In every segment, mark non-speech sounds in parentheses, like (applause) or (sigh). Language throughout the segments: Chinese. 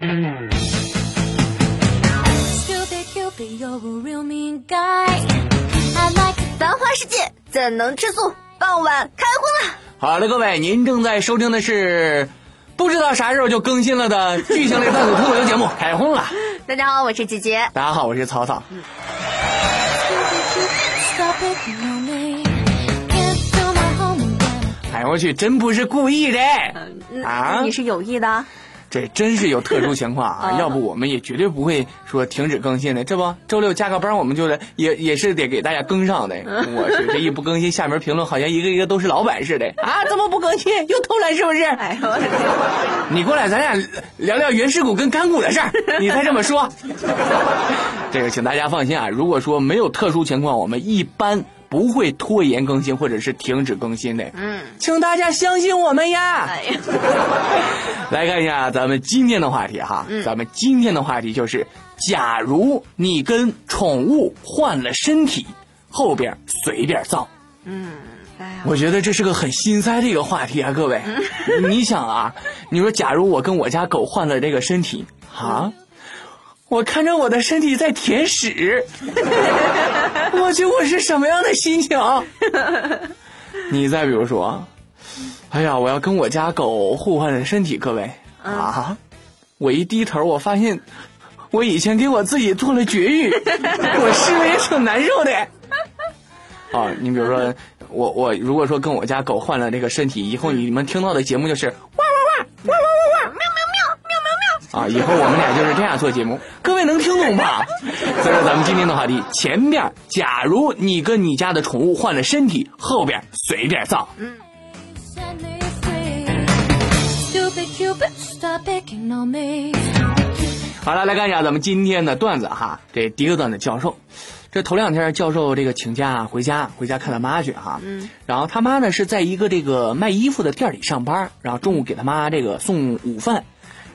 繁华世界怎能吃素？傍晚开荤了。好了，各位，您正在收听的是 (laughs) 不知道啥时候就更新了的巨型类段子脱口秀节目《开荤了》。大家好，我是姐姐。大家好，我是草草。嗯。哎，我去，真不是故意的啊！你是有意的？这真是有特殊情况啊！(laughs) 要不我们也绝对不会说停止更新的。这不，周六加个班，我们就得也也是得给大家更上的。我去，这一不更新，下面评论好像一个一个都是老板似的啊！怎么不更新？又偷懒是不是？哎呦！你过来，咱俩聊聊原始股跟干股的事儿。你再这么说，(laughs) 这个请大家放心啊！如果说没有特殊情况，我们一般。不会拖延更新或者是停止更新的，嗯，请大家相信我们呀。哎呀，(laughs) 来看一下咱们今天的话题哈，咱们今天的话题就是，假如你跟宠物换了身体，后边随便造。嗯，我觉得这是个很心塞的一个话题啊，各位，你想啊，你说假如我跟我家狗换了这个身体啊。我看着我的身体在舔屎，我去，我是什么样的心情？(laughs) 你再比如说，哎呀，我要跟我家狗互换身体，各位啊，我一低头，我发现我以前给我自己做了绝育，我心里也挺难受的。啊，你比如说，我我如果说跟我家狗换了这个身体，以后你们听到的节目就是哇哇哇哇哇。啊，以后我们俩就是这样做节目，各位能听懂吧？(laughs) 所以说咱们今天的话题，前面假如你跟你家的宠物换了身体，后边随便造。嗯。好了，来看一下咱们今天的段子哈。这第一个段子，教授，这头两天教授这个请假回家，回家看他妈去哈。嗯。然后他妈呢是在一个这个卖衣服的店里上班，然后中午给他妈这个送午饭。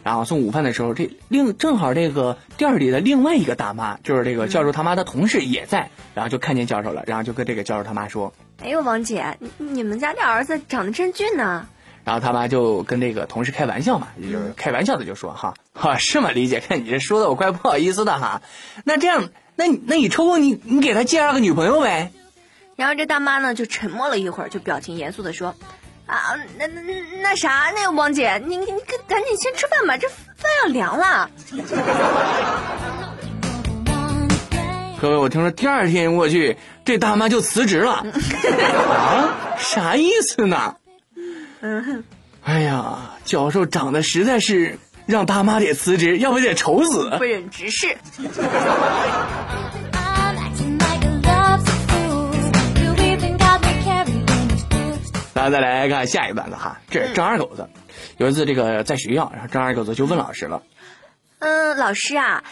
然后送午饭的时候，这另正好这个店里的另外一个大妈，就是这个教授他妈的同事也在，然后就看见教授了，然后就跟这个教授他妈说：“哎呦，王姐，你你们家这儿子长得真俊呢。”然后他妈就跟这个同事开玩笑嘛，也就是开玩笑的就说：“哈，哈是吗？李姐，看你这说的我怪不好意思的哈。那这样，那那你抽空你你给他介绍个女朋友呗。”然后这大妈呢就沉默了一会儿，就表情严肃的说。啊，那那那啥，那个王姐，你你赶赶紧先吃饭吧，这饭要凉了。各位，我听说第二天我去，这大妈就辞职了。(laughs) 啊？啥意思呢？嗯。哎呀，教授长得实在是让大妈得辞职，要不得愁死。不忍直视。再来看下一个段子哈，这是张二狗子。有一次，这个在学校，然后张二狗子就问老师了：“嗯，老师啊，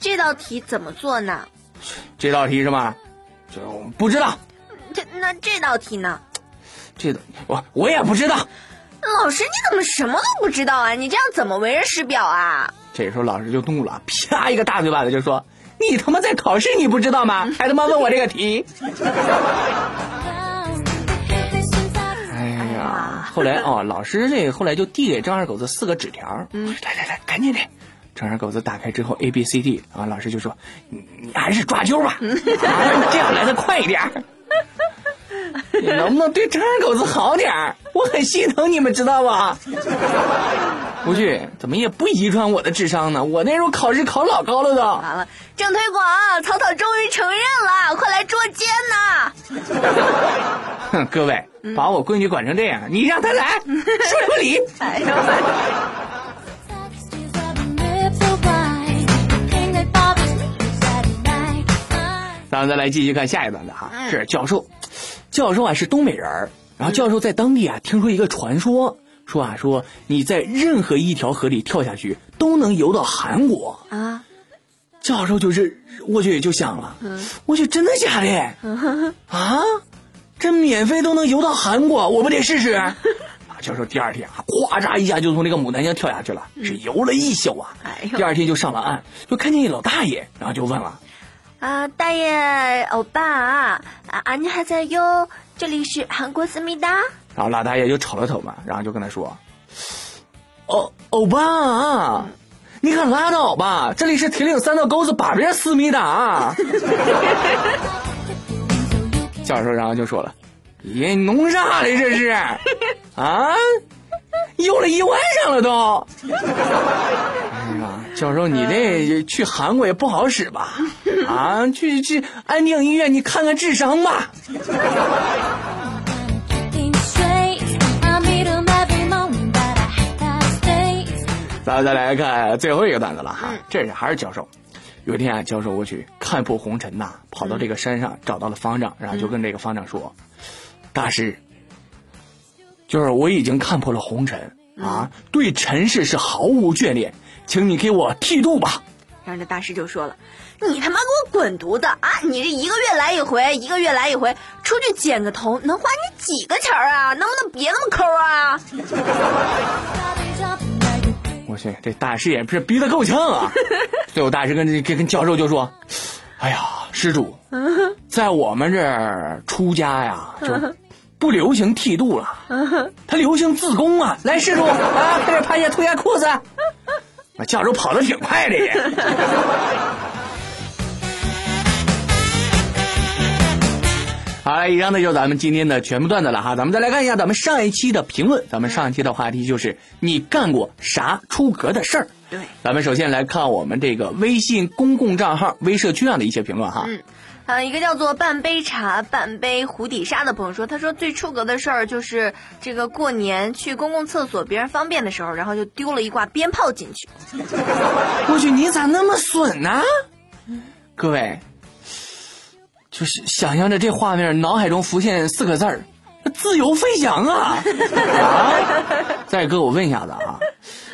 这道题怎么做呢？”这道题是吗？就不知道。这那这道题呢？(tsk) 这道我我也不知道。老师，你怎么什么都不知道啊？你这样怎么为人师表啊？这时候老师就怒了，啪一个大嘴巴子就说：“你他妈在考试你不知道吗？还他妈问我这个题？” (laughs) (laughs) 后来哦，老师这个后来就递给张二狗子四个纸条，嗯，来来来，赶紧的。张二狗子打开之后，A B C D，啊，老师就说：“你你还是抓阄吧，这样来的快一点。你能不能对张二狗子好点我很心疼你们，知道吧？不去，怎么也不遗传我的智商呢？我那时候考试考老高了都。完了，郑推广，草草终于承认了，快来捉奸呐！(laughs) 哼，(laughs) 各位。把我闺女管成这样，你让她来，说什么理？哎呦！咱们再来继续看下一段的哈，是教授，教授啊是东北人然后教授在当地啊听说一个传说，说啊说你在任何一条河里跳下去都能游到韩国啊，教授就是我去就想了，我去真的假的？啊？这免费都能游到韩国，我不得试试？(laughs) 啊，教授第二天啊，咵嚓一下就从这个牡丹江跳下去了，是游了一宿啊。第二天就上了岸，就看见一老大爷，然后就问了：“啊，大爷，欧巴啊，啊，你还在游？这里是韩国思密达。”然后老大爷就瞅了瞅嘛，然后就跟他说：“欧欧巴，你你可拉倒吧！这里是铁岭三道沟子把边思密达。(laughs) 教授然后就说了：“爷，你弄啥嘞？这是啊？游了一晚上了都。哎呀，教授，你这去韩国也不好使吧？啊，去去安定医院，你看看智商吧。”咱们再来看最后一个段子了哈，这是还是教授。有一天啊，教授我去看破红尘呐，跑到这个山上找到了方丈，然后就跟这个方丈说：“大师，就是我已经看破了红尘啊，对尘世是毫无眷恋，请你给我剃度吧。”然后这大师就说了：“你他妈给我滚犊子啊！你这一个月来一回，一个月来一回，出去剪个头能花你几个钱啊？能不能别那么抠啊？” (laughs) 我去，这大师也不是逼得够呛啊！(laughs) 最后大师跟跟跟教授就说：“哎呀，施主，(laughs) 在我们这儿出家呀，就 (laughs) 不流行剃度了，他流行自宫啊！来，施主啊，快点趴下脱下裤子。”那教授跑得挺快的也。好了，以上呢就是咱们今天的全部段子了哈。咱们再来看一下咱们上一期的评论。咱们上一期的话题就是你干过啥出格的事儿？对，咱们首先来看我们这个微信公共账号微社区上的一些评论哈。嗯，呃，一个叫做半杯茶半杯湖底沙的朋友说，他说最出格的事儿就是这个过年去公共厕所别人方便的时候，然后就丢了一挂鞭炮进去。(laughs) 我去，你咋那么损呢？各位。就是想象着这画面，脑海中浮现四个字儿：自由飞翔啊！啊！再哥，我问一下子啊，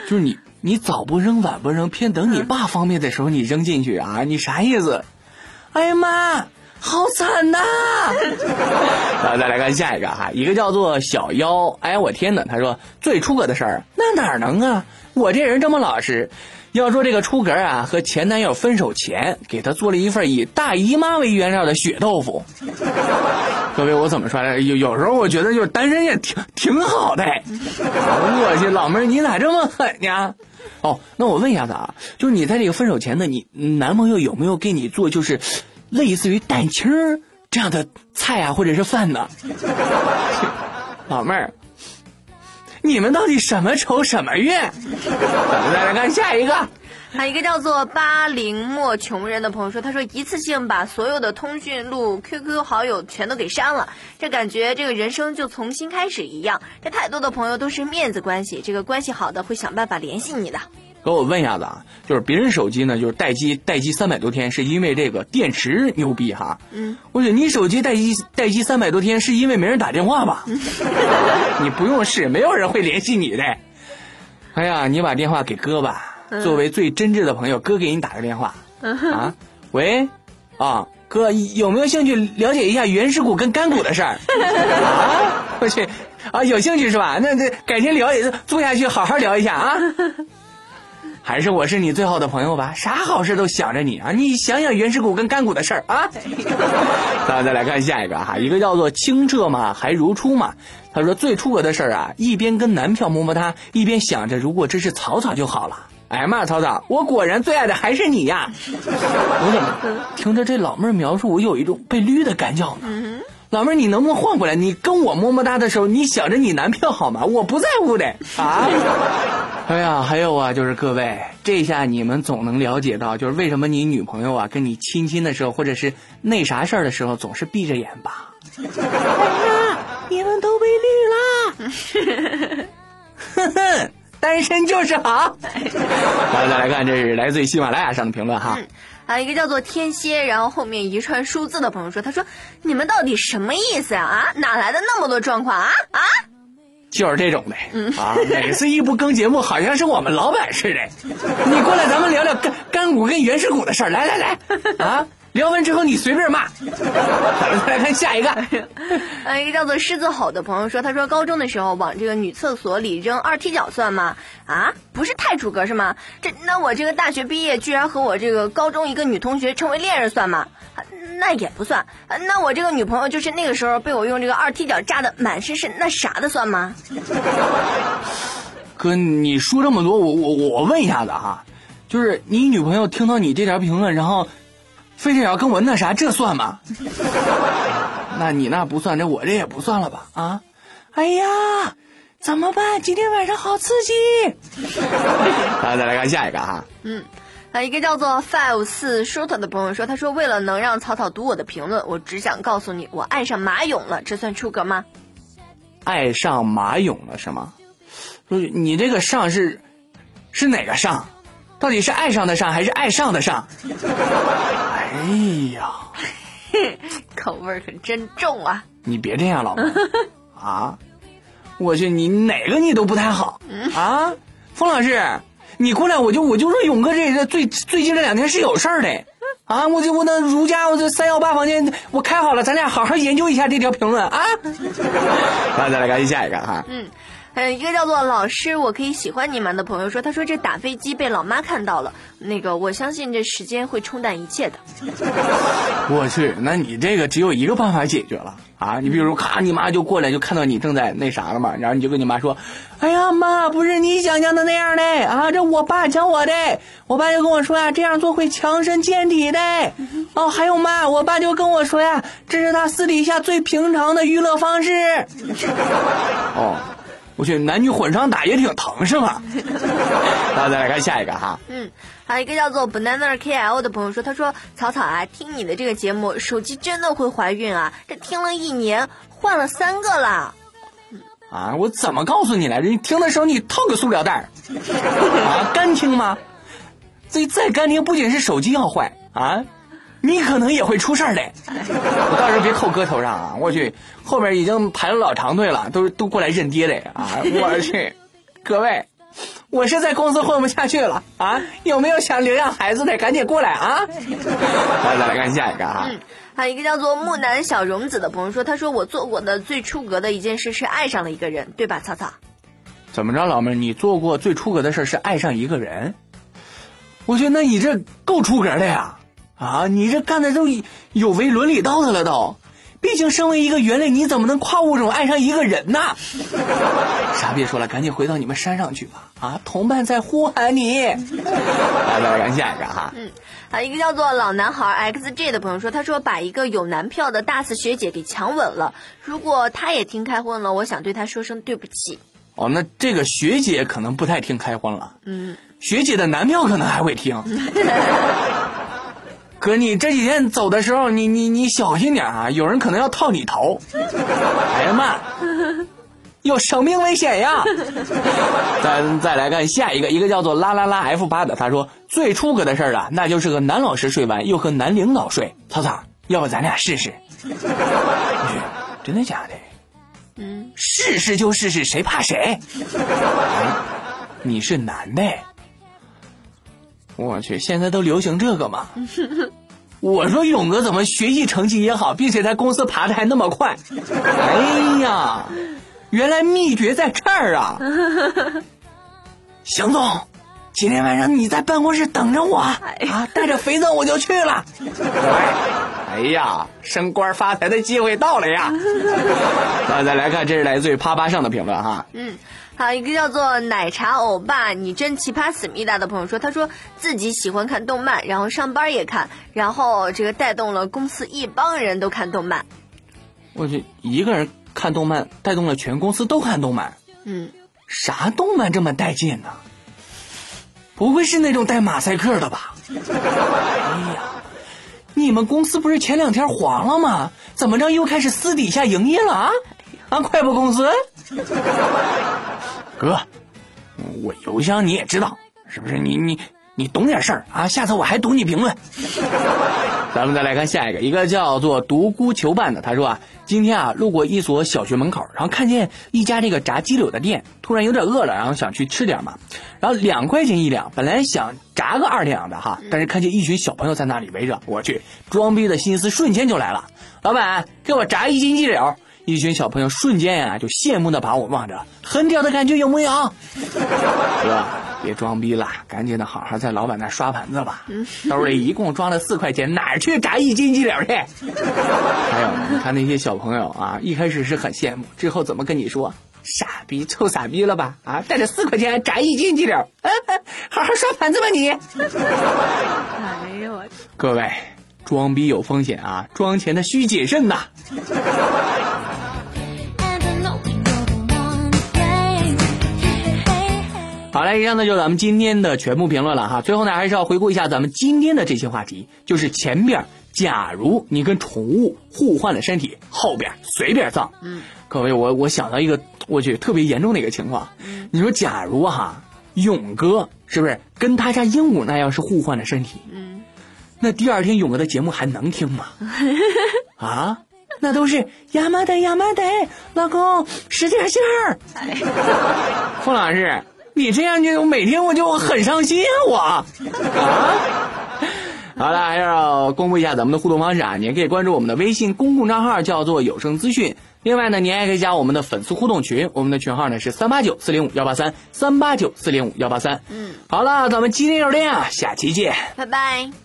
就是你你早不扔晚不扔，偏等你爸方便的时候你扔进去啊？你啥意思？哎呀妈，好惨呐！然后再来看下一个哈，一个叫做小妖。哎呀，我天哪！他说最出格的事儿，那哪能啊？我这人这么老实。要说这个出格啊，和前男友分手前给他做了一份以大姨妈为原料的血豆腐。各位，我怎么说呢？有有时候我觉得就是单身也挺挺好的。我去，老妹儿你咋这么狠呢？哦，那我问一下子啊，就是你在这个分手前呢，你男朋友有没有给你做就是类似于蛋清这样的菜啊，或者是饭呢？老妹儿。你们到底什么仇什么怨？咱们再来看下一个，还有一个叫做八零末穷人的朋友说，他说一次性把所有的通讯录、QQ 好友全都给删了，这感觉这个人生就重新开始一样。这太多的朋友都是面子关系，这个关系好的会想办法联系你的。给我问一下子啊，就是别人手机呢，就是待机待机三百多天，是因为这个电池牛逼哈。嗯，我觉得你手机待机待机三百多天，是因为没人打电话吧？(laughs) 你不用试，没有人会联系你的。哎呀，你把电话给哥吧，作为最真挚的朋友，哥给你打个电话。啊，喂，啊，哥有没有兴趣了解一下原始股跟干股的事儿？(laughs) 啊，我去，啊，有兴趣是吧？那这改天聊也，坐下去好好聊一下啊。(laughs) 还是我是你最好的朋友吧，啥好事都想着你啊！你想想原始股跟干股的事儿啊。(laughs) 咱们再来看下一个哈，一个叫做清澈嘛还如初嘛。他说最出格的事儿啊，一边跟男票摸摸他，一边想着如果这是草草就好了。哎妈，草草，我果然最爱的还是你呀！(laughs) 我怎么听着这老妹儿描述，我有一种被绿的感觉呢？老妹儿，你能不能换过来？你跟我么么哒的时候，你想着你男票好吗？我不在乎的啊！(laughs) 哎呀，还有啊，就是各位，这下你们总能了解到，就是为什么你女朋友啊跟你亲亲的时候，或者是那啥事儿的时候，总是闭着眼吧？你们都被绿了！哼哼，单身就是好。(laughs) 来，再来看，这是来自于喜马拉雅上的评论哈。还有一个叫做天蝎，然后后面一串数字的朋友说：“他说你们到底什么意思啊？啊，哪来的那么多状况啊？啊，就是这种的啊！每次一不更节目，好像是我们老板似的。你过来，咱们聊聊干干股跟原始股的事儿。来来来，啊。”聊完之后你随便骂，咱们再来看下一个。呃，(laughs) 一个叫做狮子吼的朋友说，他说高中的时候往这个女厕所里扔二踢脚算吗？啊，不是太出格是吗？这那我这个大学毕业居然和我这个高中一个女同学成为恋人算吗？那也不算。那我这个女朋友就是那个时候被我用这个二踢脚扎的满身是那啥的算吗？(laughs) 哥，你说这么多，我我我问一下子哈。就是你女朋友听到你这条评论，然后非得要跟我那啥，这算吗？(laughs) 那你那不算，这我这也不算了吧？啊？哎呀，怎么办？今天晚上好刺激！(laughs) 来，再来看下一个哈。嗯，啊，一个叫做 five 四 short 的朋友说，他说为了能让草草读我的评论，我只想告诉你，我爱上马勇了，这算出格吗？爱上马勇了是吗？不是，你这个上是是哪个上？到底是爱上的上还是爱上的上？哎呀，(laughs) 口味可真重啊！你别这样，老婆 (laughs) 啊！我去，你哪个你都不太好啊！冯老师，你过来，我就我就说勇哥这这最最近这两天是有事儿的啊！我就我那如家我这三幺八房间我开好了，咱俩好好研究一下这条评论啊！来，再来看下一个哈。嗯。嗯，一个叫做老师，我可以喜欢你们的朋友说，他说这打飞机被老妈看到了，那个我相信这时间会冲淡一切的。(laughs) 我去，那你这个只有一个办法解决了啊！你比如咔，你妈就过来就看到你正在那啥了嘛，然后你就跟你妈说：“哎呀妈，不是你想象的那样的啊，这我爸教我的，我爸就跟我说呀，这样做会强身健体的。哦，还有妈，我爸就跟我说呀，这是他私底下最平常的娱乐方式。(laughs) 哦。我去，男女混双打也挺疼是吗？(laughs) 那再来看下一个哈。嗯，还有一个叫做 banana KL 的朋友说，他说草草啊，听你的这个节目，手机真的会怀孕啊？这听了一年，换了三个了。啊，我怎么告诉你来着？你听的时候你套个塑料袋 (laughs) 啊，干听吗？这再干听，不仅是手机要坏啊。你可能也会出事儿的，我到时候别扣哥头上啊！我去，后边已经排了老长队了，都都过来认爹的啊！我去，各位，我是在公司混不下去了啊！有没有想领养孩子的，赶紧过来啊！(laughs) 来，再来看下一个啊！还有一个叫做木南小荣子的朋友说，他说我做过的最出格的一件事是爱上了一个人，对吧？草草，怎么着，老妹儿，你做过最出格的事是爱上一个人？我觉得那你这够出格的呀！啊，你这干的都有违伦理道德了都，毕竟身为一个猿类，你怎么能跨物种爱上一个人呢？(laughs) 啥别说了，赶紧回到你们山上去吧！啊，同伴在呼喊你。来，再来下一个哈。嗯，啊，一个叫做老男孩 XG 的朋友说，他说把一个有男票的大四学姐给强吻了，如果他也听开荤了，我想对他说声对不起。哦，那这个学姐可能不太听开荤了。嗯，学姐的男票可能还会听。(laughs) 哥，你这几天走的时候，你你你小心点啊！有人可能要套你头。哎呀妈，有生命危险呀！(laughs) 咱再来看下一个，一个叫做啦啦啦 F 八的，他说最出格的事儿啊，那就是和男老师睡完又和男领导睡。草草，要不咱俩试试？真的假的？嗯，试试就试试，谁怕谁？(laughs) 你是男的。我去，现在都流行这个吗？我说勇哥怎么学习成绩也好，并且在公司爬的还那么快？哎呀，原来秘诀在这儿啊！(laughs) 邢总，今天晚上你在办公室等着我啊，带着肥皂我就去了。哎呀，升官发财的机会到了呀！(laughs) 那再来看，这是来自于啪啪上的评论哈。嗯。好，一个叫做奶茶欧巴，你真奇葩，思密达的朋友说，他说自己喜欢看动漫，然后上班也看，然后这个带动了公司一帮人都看动漫。我去，一个人看动漫，带动了全公司都看动漫。嗯，啥动漫这么带劲呢？不会是那种带马赛克的吧？哎呀，你们公司不是前两天黄了吗？怎么着又开始私底下营业了啊？啊，快播公司。哥，我邮箱你也知道，是不是？你你你懂点事儿啊？下次我还读你评论。(laughs) 咱们再来看下一个，一个叫做独孤求伴的，他说啊，今天啊路过一所小学门口，然后看见一家这个炸鸡柳的店，突然有点饿了，然后想去吃点嘛，然后两块钱一两，本来想炸个二两的哈，但是看见一群小朋友在那里围着，我去，装逼的心思瞬间就来了，老板给我炸一斤鸡柳。一群小朋友瞬间呀，就羡慕的把我望着，很屌的感觉有没有？(laughs) 哥，别装逼了，赶紧的好好在老板那刷盘子吧。兜里一共装了四块钱，哪儿去炸一斤鸡柳去？(laughs) 还有，你看那些小朋友啊，一开始是很羡慕，之后怎么跟你说？傻逼，臭傻逼了吧？啊，带着四块钱炸一斤鸡柳，(laughs) 好好刷盘子吧你。哎呦我，各位，装逼有风险啊，装钱的需谨慎呐。好了，以上呢就是咱们今天的全部评论了哈。最后呢，还是要回顾一下咱们今天的这些话题，就是前边假如你跟宠物互换了身体，后边随便造。嗯，各位，我我想到一个我觉得特别严重的一个情况，你说假如哈勇哥是不是跟他家鹦鹉那样是互换了身体？嗯，那第二天勇哥的节目还能听吗？(laughs) 啊？那都是亚麻得亚麻得，老公使点劲儿。(laughs) 傅老师，你这样就每天我就很伤心啊，我啊。好了，还要公布一下咱们的互动方式啊！你也可以关注我们的微信公共账号，叫做有声资讯。另外呢，您还可以加我们的粉丝互动群，我们的群号呢是三八九四零五幺八三三八九四零五幺八三。嗯，好了，咱们今天就是这样，下期见。拜拜。